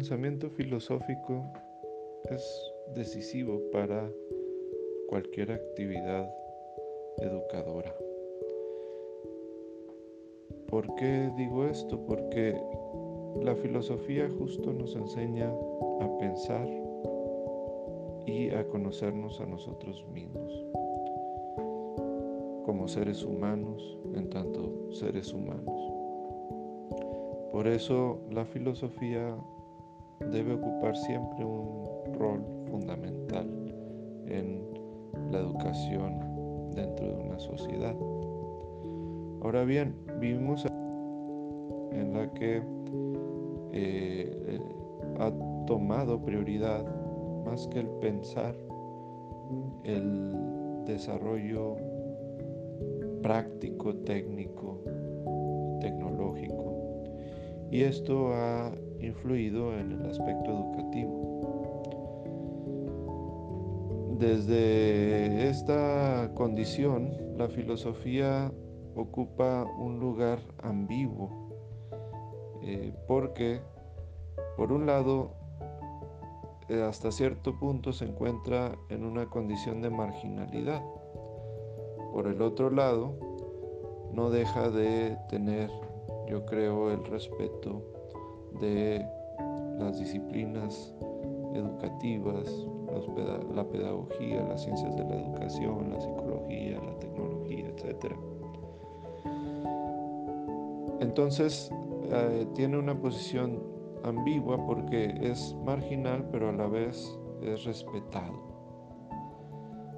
pensamiento filosófico es decisivo para cualquier actividad educadora. ¿Por qué digo esto? Porque la filosofía justo nos enseña a pensar y a conocernos a nosotros mismos como seres humanos en tanto seres humanos. Por eso la filosofía debe ocupar siempre un rol fundamental en la educación dentro de una sociedad. Ahora bien, vivimos en la que eh, ha tomado prioridad más que el pensar el desarrollo práctico, técnico, tecnológico. Y esto ha influido en el aspecto educativo. Desde esta condición, la filosofía ocupa un lugar ambiguo, eh, porque por un lado, eh, hasta cierto punto se encuentra en una condición de marginalidad. Por el otro lado, no deja de tener, yo creo, el respeto de las disciplinas educativas, la pedagogía, las ciencias de la educación, la psicología, la tecnología, etc. Entonces, eh, tiene una posición ambigua porque es marginal, pero a la vez es respetado.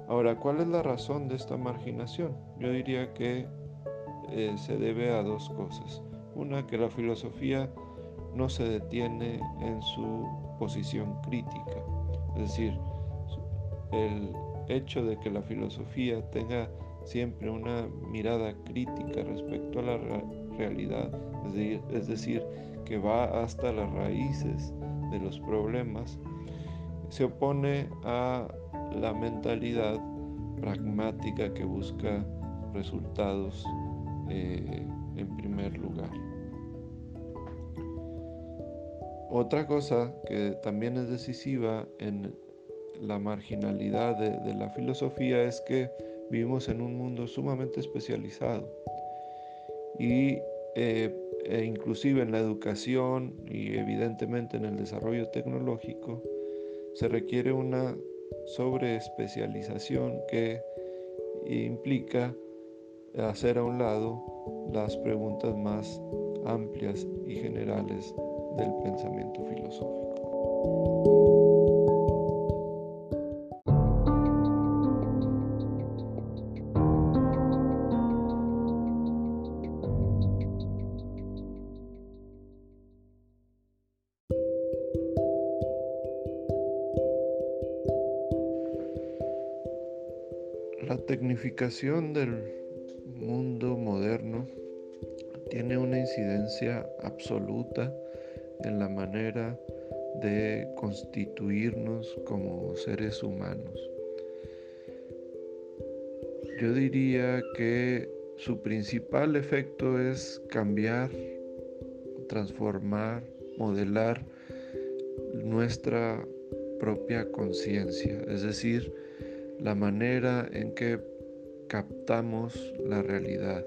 Ahora, ¿cuál es la razón de esta marginación? Yo diría que eh, se debe a dos cosas. Una, que la filosofía no se detiene en su posición crítica. Es decir, el hecho de que la filosofía tenga siempre una mirada crítica respecto a la realidad, es decir, que va hasta las raíces de los problemas, se opone a la mentalidad pragmática que busca resultados eh, en primer lugar. Otra cosa que también es decisiva en la marginalidad de, la filosofía es que vivimos en un mundo sumamente especializado. Y eh, e inclusive en la educación y evidentemente en el desarrollo tecnológico se requiere una sobreespecialización que implica hacer a un lado las preguntas más amplias y generales del pensamiento filosófico. La tecnificación del mundo moderno tiene una incidencia absoluta en la manera de constituirnos como seres humanos. Yo diría que su principal efecto es cambiar, transformar, modelar nuestra propia conciencia, es decir, la manera en que captamos la realidad,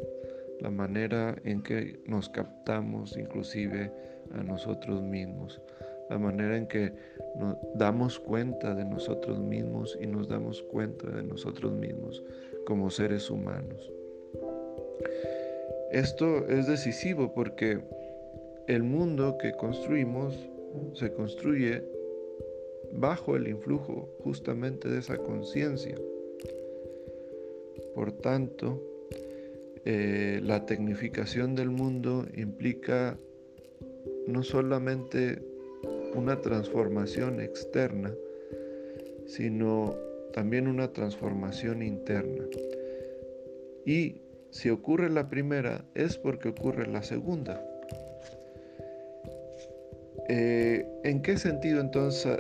la manera en que nos captamos inclusive a nosotros mismos, la manera en que nos damos cuenta de nosotros mismos y nos damos cuenta de nosotros mismos como seres humanos. Esto es decisivo porque el mundo que construimos se construye bajo el influjo justamente de esa conciencia. Por tanto, eh, la tecnificación del mundo implica no solamente una transformación externa, sino también una transformación interna. Y si ocurre la primera, es porque ocurre la segunda. Eh, ¿En qué sentido entonces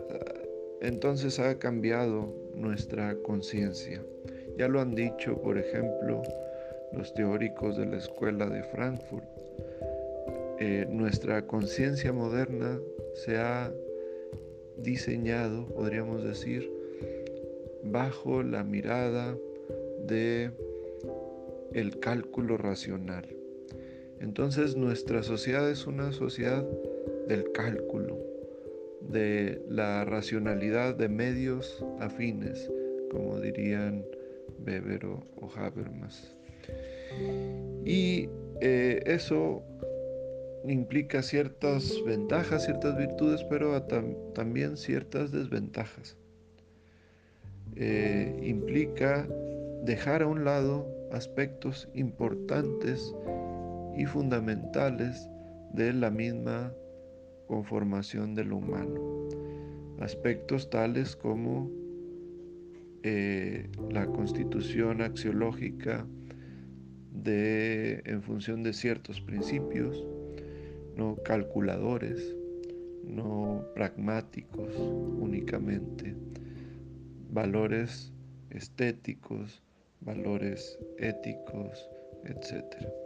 entonces ha cambiado nuestra conciencia. Ya lo han dicho, por ejemplo, los teóricos de la escuela de Frankfurt. Eh, nuestra conciencia moderna se ha diseñado, podríamos decir, bajo la mirada de el cálculo racional. Entonces nuestra sociedad es una sociedad del cálculo, de la racionalidad de medios afines, como dirían Weber o, Habermas. Y eh, eso implica ciertas ventajas, ciertas virtudes, pero también ciertas desventajas. Eh, implica dejar a un lado aspectos importantes y fundamentales de la misma conformación del humano. Aspectos tales como eh, la constitución axiológica de, en función de ciertos principios, no calculadores, no pragmáticos únicamente, valores estéticos, valores éticos, etc.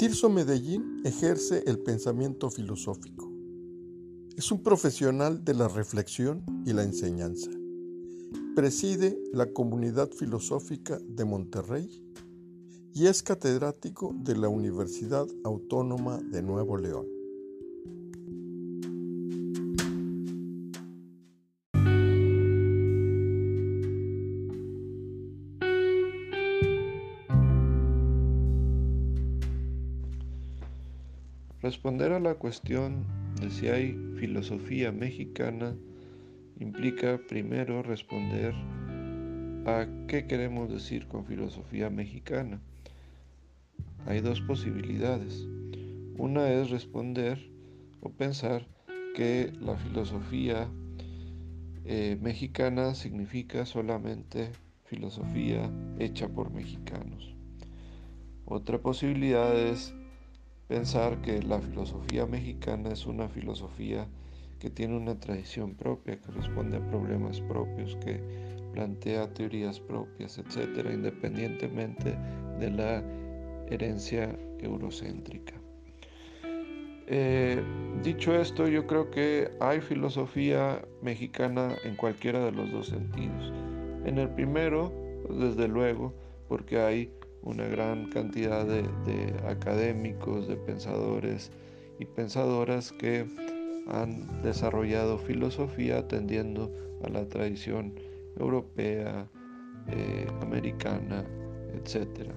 Tirso Medellín ejerce el pensamiento filosófico. Es un profesional de la reflexión y la enseñanza. Preside la comunidad filosófica de Monterrey y es catedrático de la Universidad Autónoma de Nuevo León. Responder a la cuestión de si hay filosofía mexicana implica primero responder a qué queremos decir con filosofía mexicana. Hay dos posibilidades. Una es responder o pensar que la filosofía eh, mexicana significa solamente filosofía hecha por mexicanos. Otra posibilidad es pensar que la filosofía mexicana es una filosofía que tiene una tradición propia, que responde a problemas propios, que plantea teorías propias, etcétera, independientemente de la herencia eurocéntrica. Eh, dicho esto, yo creo que hay filosofía mexicana en cualquiera de los dos sentidos. En el primero, desde luego, porque hay una gran cantidad de, académicos, de pensadores y pensadoras que han desarrollado filosofía atendiendo a la tradición europea, eh, americana, etc.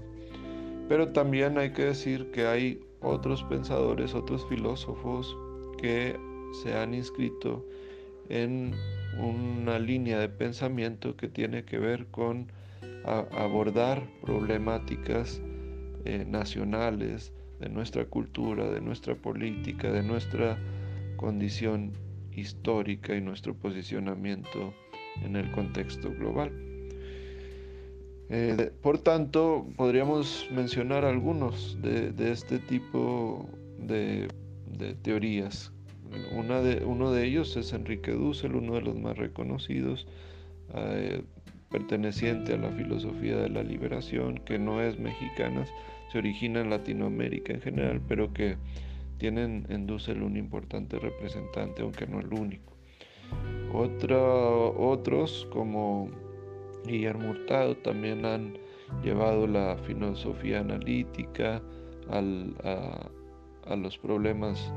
Pero también hay que decir que hay otros pensadores, otros filósofos que se han inscrito en una línea de pensamiento que tiene que ver con abordar problemáticas eh, nacionales de nuestra cultura, de nuestra política, de nuestra condición histórica y nuestro posicionamiento en el contexto global. Eh, por tanto, podríamos mencionar algunos de, este tipo de, teorías. Una de, uno de ellos es Enrique Dussel, uno de los más reconocidos, eh, perteneciente a la filosofía de la liberación, que no es mexicana, se origina en Latinoamérica en general, pero que tienen en Dussel un importante representante, aunque no el único. otros, como Guillermo Hurtado, también han llevado la filosofía analítica a, los problemas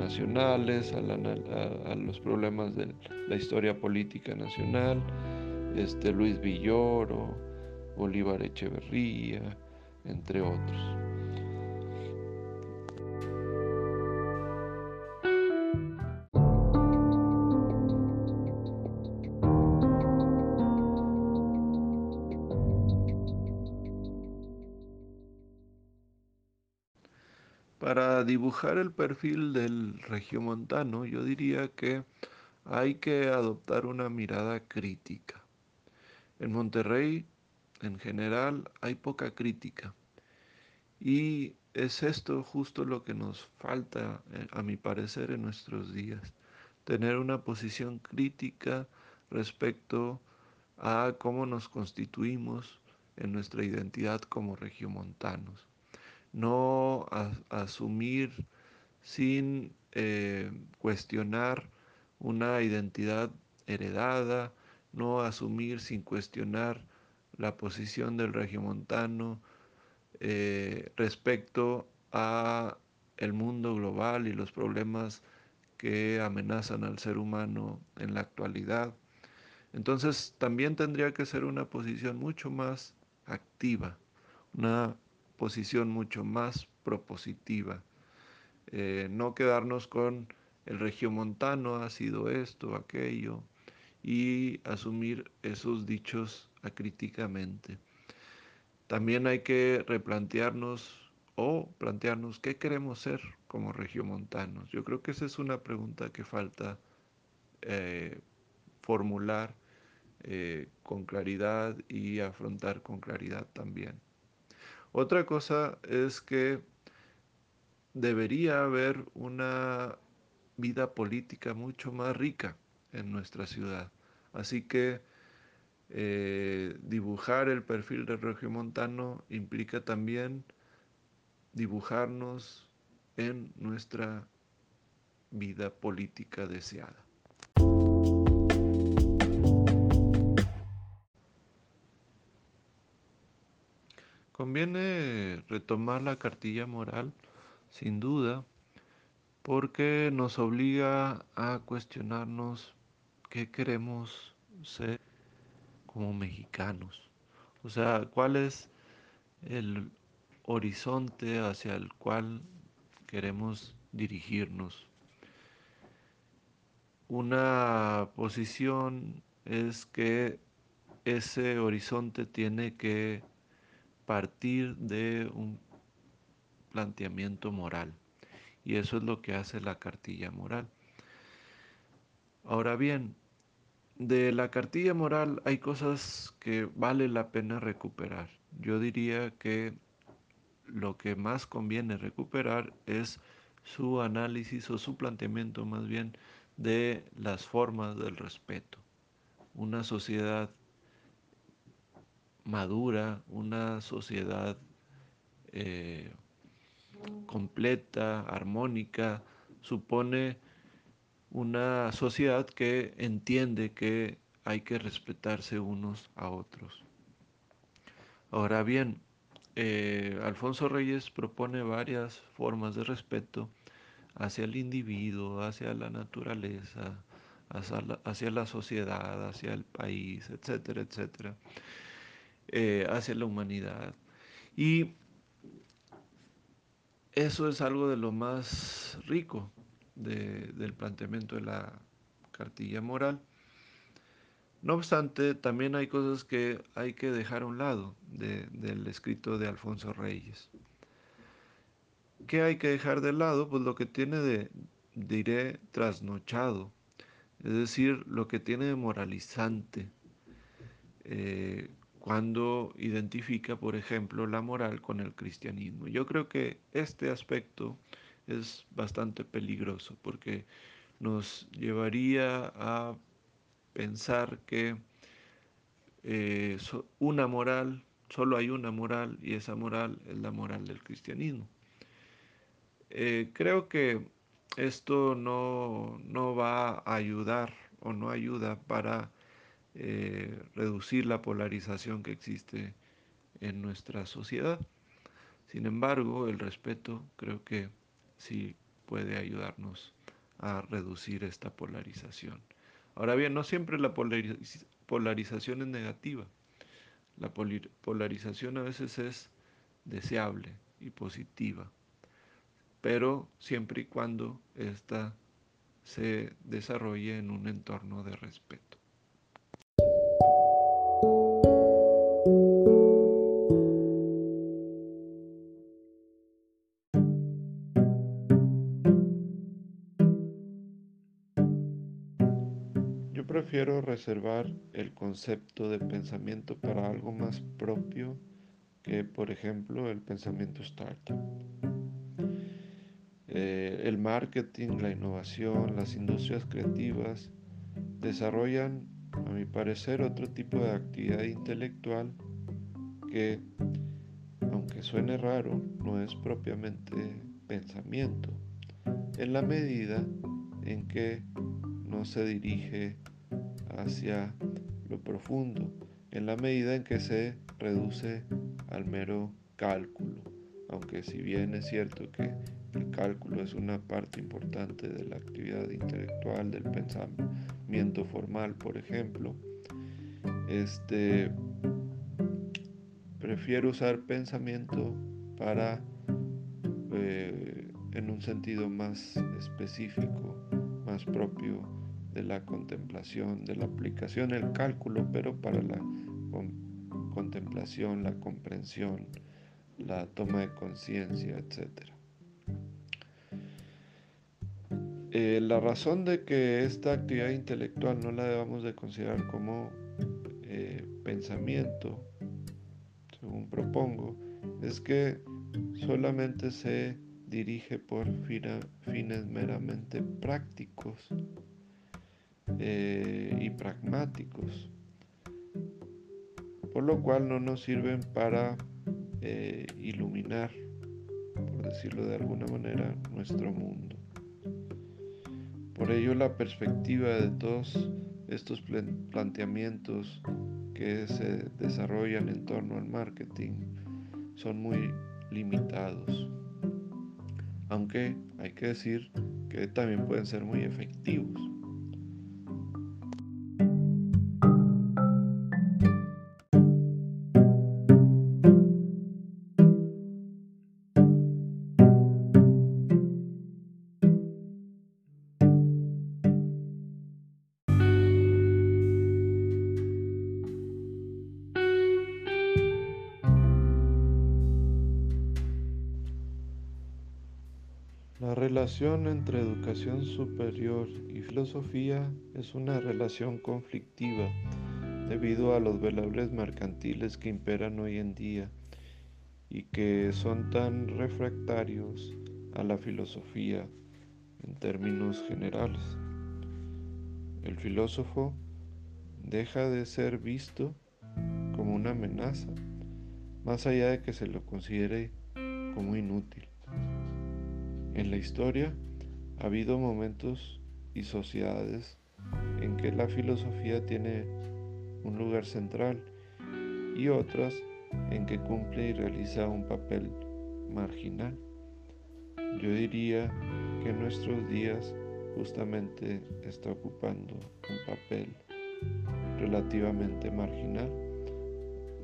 nacionales, a los problemas de la historia política nacional, este Luis Villoro, Bolívar Echeverría, entre otros. Para dibujar el perfil del regiomontano, yo diría que hay que adoptar una mirada crítica en Monterrey, en general, hay poca crítica. Y es esto justo lo que nos falta, eh, a mi parecer, en nuestros días. Tener una posición crítica respecto a cómo nos constituimos en nuestra identidad como regiomontanos. No asumir sin eh, cuestionar una identidad heredada, no asumir sin cuestionar la posición del regiomontano eh, respecto a el mundo global y los problemas que amenazan al ser humano en la actualidad. Entonces también tendría que ser una posición mucho más activa, una posición mucho más propositiva. Eh, no quedarnos con el regiomontano ha sido esto, aquello, y asumir esos dichos acríticamente. También hay que replantearnos o plantearnos qué queremos ser como regiomontanos. Yo creo que esa es una pregunta que falta eh, formular eh, con claridad y afrontar con claridad también. Otra cosa es que debería haber una vida política mucho más rica en nuestra ciudad. Así que eh, dibujar el perfil del regiomontano implica también dibujarnos en nuestra vida política deseada. Conviene retomar la cartilla moral, sin duda, porque nos obliga a cuestionarnos qué queremos ser como mexicanos. O sea, cuál es el horizonte hacia el cual queremos dirigirnos. Una posición es que ese horizonte tiene que partir de un planteamiento moral. Y eso es lo que hace la cartilla moral. Ahora bien, de la cartilla moral hay cosas que vale la pena recuperar. Yo diría que lo que más conviene recuperar es su análisis o su planteamiento más bien de las formas del respeto. Una sociedad madura, una sociedad eh, completa, armónica, supone una sociedad que entiende que hay que respetarse unos a otros. Ahora bien, eh, Alfonso Reyes propone varias formas de respeto hacia el individuo, hacia la naturaleza, hacia la, sociedad, hacia el país, etcétera, etcétera. Eh, hacia la humanidad. Y eso es algo de lo más rico del planteamiento de la cartilla moral. No obstante, también hay cosas que hay que dejar a un lado del escrito de Alfonso Reyes. ¿Qué hay que dejar de lado? Pues lo que tiene de, diré, trasnochado, es decir, lo que tiene de moralizante, eh, cuando identifica, por ejemplo, la moral con el cristianismo. Yo creo que este aspecto es bastante peligroso porque nos llevaría a pensar que eh, una moral, solo hay una moral y esa moral es la moral del cristianismo. Eh, creo que esto no, no va a ayudar o no ayuda para eh, reducir la polarización que existe en nuestra sociedad. Sin embargo, el respeto creo que sí puede ayudarnos a reducir esta polarización. Ahora bien, no siempre la polarización es negativa. La polarización a veces es deseable y positiva, pero siempre y cuando ésta se desarrolle en un entorno de respeto. Prefiero reservar el concepto de pensamiento para algo más propio que, por ejemplo, el pensamiento startup. Eh, el marketing, la innovación, las industrias creativas desarrollan, a mi parecer, otro tipo de actividad intelectual que, aunque suene raro, no es propiamente pensamiento, en la medida en que no se dirige hacia lo profundo, en la medida en que se reduce al mero cálculo, aunque si bien es cierto que el cálculo es una parte importante de la actividad intelectual, del pensamiento formal, por ejemplo. Este, prefiero usar pensamiento para, eh, en un sentido más específico, más propio de la contemplación, de la aplicación, el cálculo, pero para la contemplación, la comprensión, la toma de conciencia, etcétera. Eh, la razón de que esta actividad intelectual no la debamos de considerar como eh, pensamiento, según propongo, es que solamente se dirige por fines meramente prácticos eh, y pragmáticos, por lo cual no nos sirven para iluminar, por decirlo de alguna manera, nuestro mundo. Por ello la perspectiva de todos estos planteamientos que se desarrollan en torno al marketing son muy limitados. Aunque hay que decir que también pueden ser muy efectivos. Relación entre educación superior y filosofía es una relación conflictiva debido a los valores mercantiles que imperan hoy en día y que son tan refractarios a la filosofía en términos generales. El filósofo deja de ser visto como una amenaza, más allá de que se lo considere como inútil. En la historia ha habido momentos y sociedades en que la filosofía tiene un lugar central y otras en que cumple y realiza un papel marginal. Yo diría que en nuestros días justamente está ocupando un papel relativamente marginal.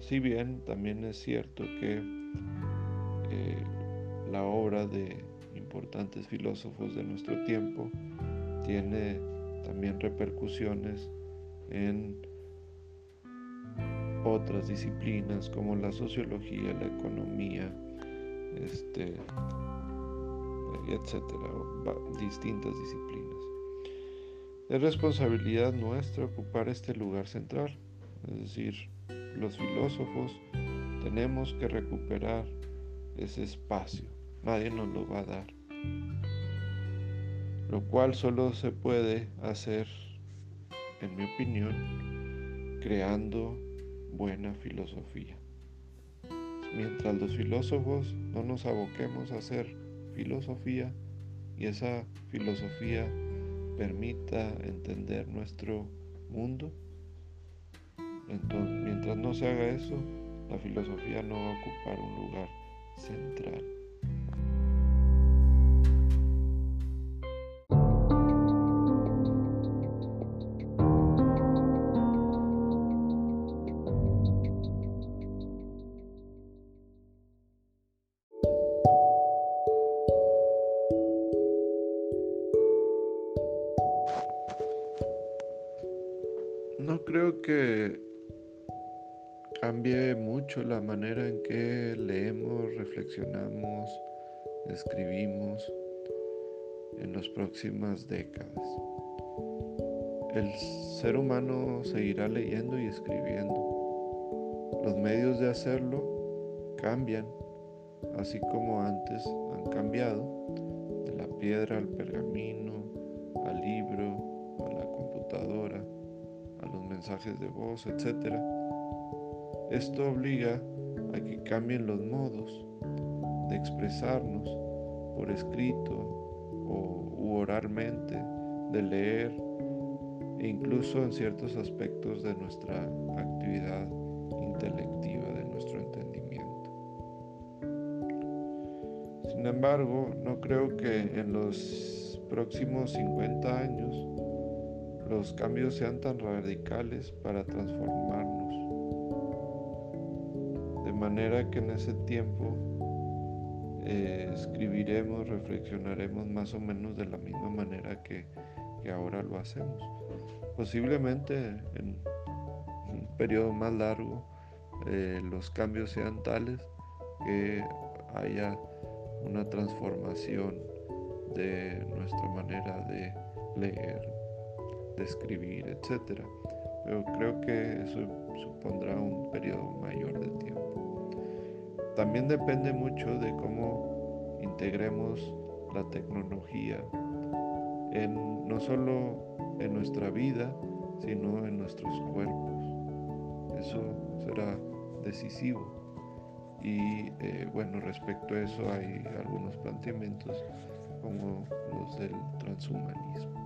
Si bien también es cierto que eh, la obra de importantes filósofos de nuestro tiempo, tiene también repercusiones en otras disciplinas como la sociología, la economía, este, etcétera, distintas disciplinas. Es responsabilidad nuestra ocupar este lugar central, es decir, los filósofos tenemos que recuperar ese espacio, nadie nos lo va a dar lo cual solo se puede hacer, en mi opinión, creando buena filosofía. Mientras los filósofos no nos aboquemos a hacer filosofía y esa filosofía permita entender nuestro mundo, entonces mientras no se haga eso, la filosofía no va a ocupar un lugar central. Mucho la manera en que leemos, reflexionamos, escribimos en las próximas décadas. el ser humano seguirá leyendo y escribiendo. Los medios de hacerlo cambian, así como antes han cambiado, de la piedra al pergamino, al libro, a la computadora, a los mensajes de voz, etc. Esto obliga a que cambien los modos de expresarnos por escrito o u oralmente, de leer e incluso en ciertos aspectos de nuestra actividad intelectiva, de nuestro entendimiento. Sin embargo, no creo que en los próximos 50 años los cambios sean tan radicales para transformarnos. Manera que en ese tiempo eh, escribiremos, reflexionaremos más o menos de la misma manera que, ahora lo hacemos. Posiblemente en un periodo más largo eh, los cambios sean tales que haya una transformación de nuestra manera de leer, de escribir, etc. Pero creo que eso supondrá un periodo mayor de tiempo. También depende mucho de cómo integremos la tecnología no solo en nuestra vida, sino en nuestros cuerpos. Eso será decisivo. Y eh, bueno, respecto a eso hay algunos planteamientos como los del transhumanismo.